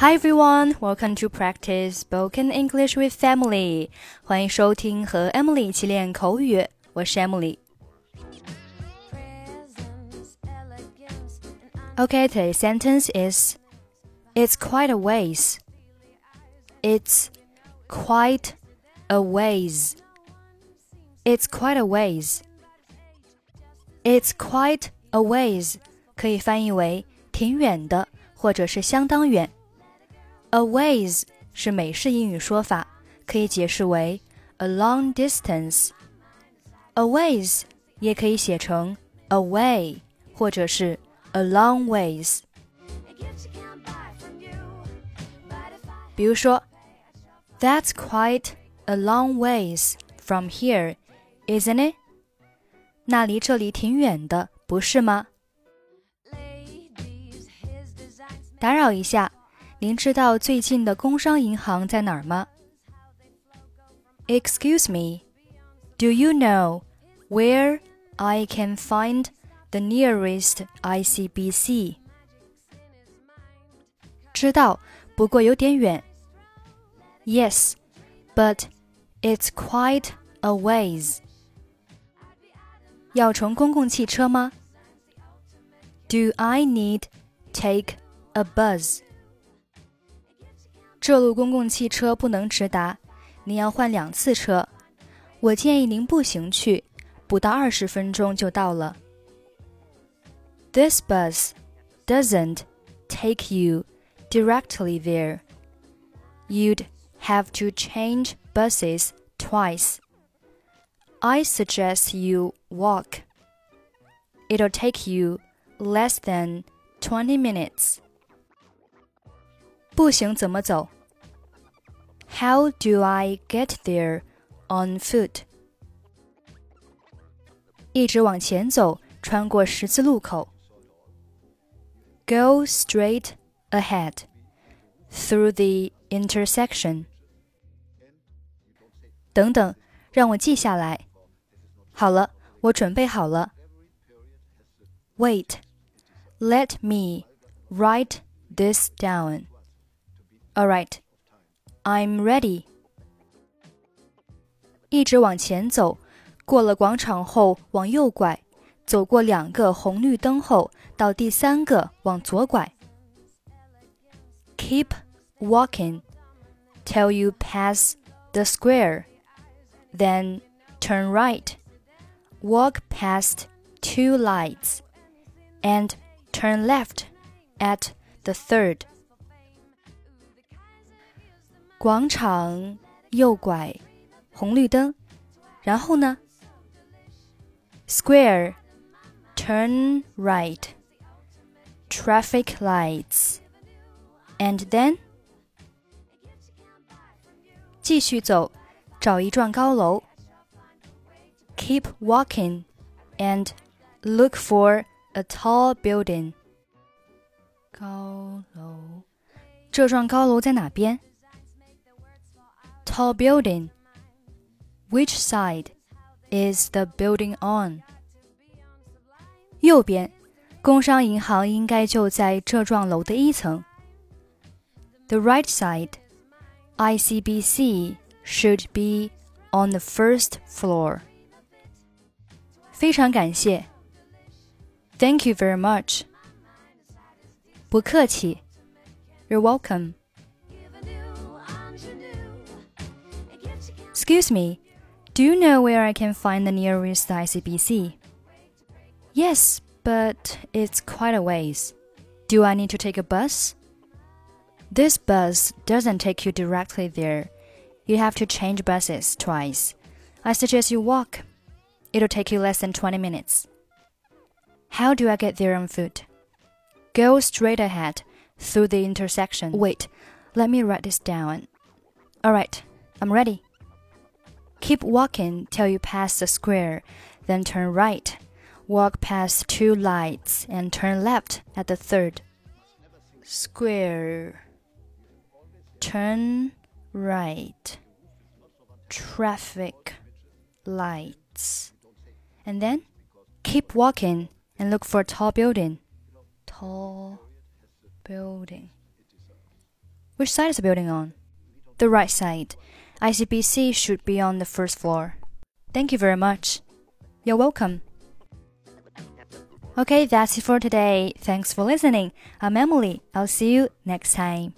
Hi everyone, welcome to practice spoken English with Emily. 欢迎收听和 Emily 一起练口语，我是 Emily。Okay, today's sentence is It's quite a ways. It's quite a ways. It's quite a ways. It's quite a ways 可以翻译为挺远的，或者是相当远。 A ways 是美式英语说法，可以解释为 a long distance。A ways 也可以写成 away，或者是 a long ways。比如说，That's quite a long ways from here, isn't it？那离这里挺远的，不是吗？打扰一下， 您知道最近的工商银行在哪儿吗？Excuse me, do you know where I can find the nearest ICBC? 知道，不过有点远。Yes, but it's quite a ways. 要乘公共汽车吗？Do I need take a bus? 这路公共汽车不能直达，您要换两次车。我建议您步行去，不到二十分钟就到了。This bus doesn't take you directly there. You'd have to change buses twice. I suggest you walk. It'll take you less than 20 minutes. 步行怎么走？How do I get there on foot？一直往前走，穿过十字路口。Go straight ahead through the intersection。等等，让我记下来。好了，我准备好了。Wait, let me write this down. All right, I'm ready. 一直往前走，过了广场后往右拐，走过两个红绿灯后，到第三个往左拐。Keep walking till you pass the square, then turn right. Walk past two lights and turn left at the third. 广场右拐，红绿灯，然后呢？Square, turn right, traffic lights, and then 继续走，找一幢高楼。Keep walking and look for a tall building. 高楼，这幢高楼在哪边 ？Tall building. Which side is the building on? 右边，工商银行应该就在这幢楼的一层。The right side. ICBC should be on the first floor. 非常感谢。Thank you very much. 不客气。You're welcome. Excuse me, do you know where I can find the nearest ICBC? Yes, but it's quite a ways. Do I need to take a bus? This bus doesn't take you directly there. You have to change buses twice. I suggest you walk. It'll take you less than 20 minutes. How do I get there on foot? Go straight ahead through the intersection. Wait, let me write this down. Alright, I'm ready. Keep walking till you pass the square, then turn right. Walk past two lights and turn left at the third. Square. Turn right. Traffic lights. And then keep walking and look for a tall building. Tall building. Which side is the building on? The right side. ICBC should be on the first floor. Thank you very much. You're welcome. Okay, that's it for today. Thanks for listening. I'm Emily. I'll see you next time.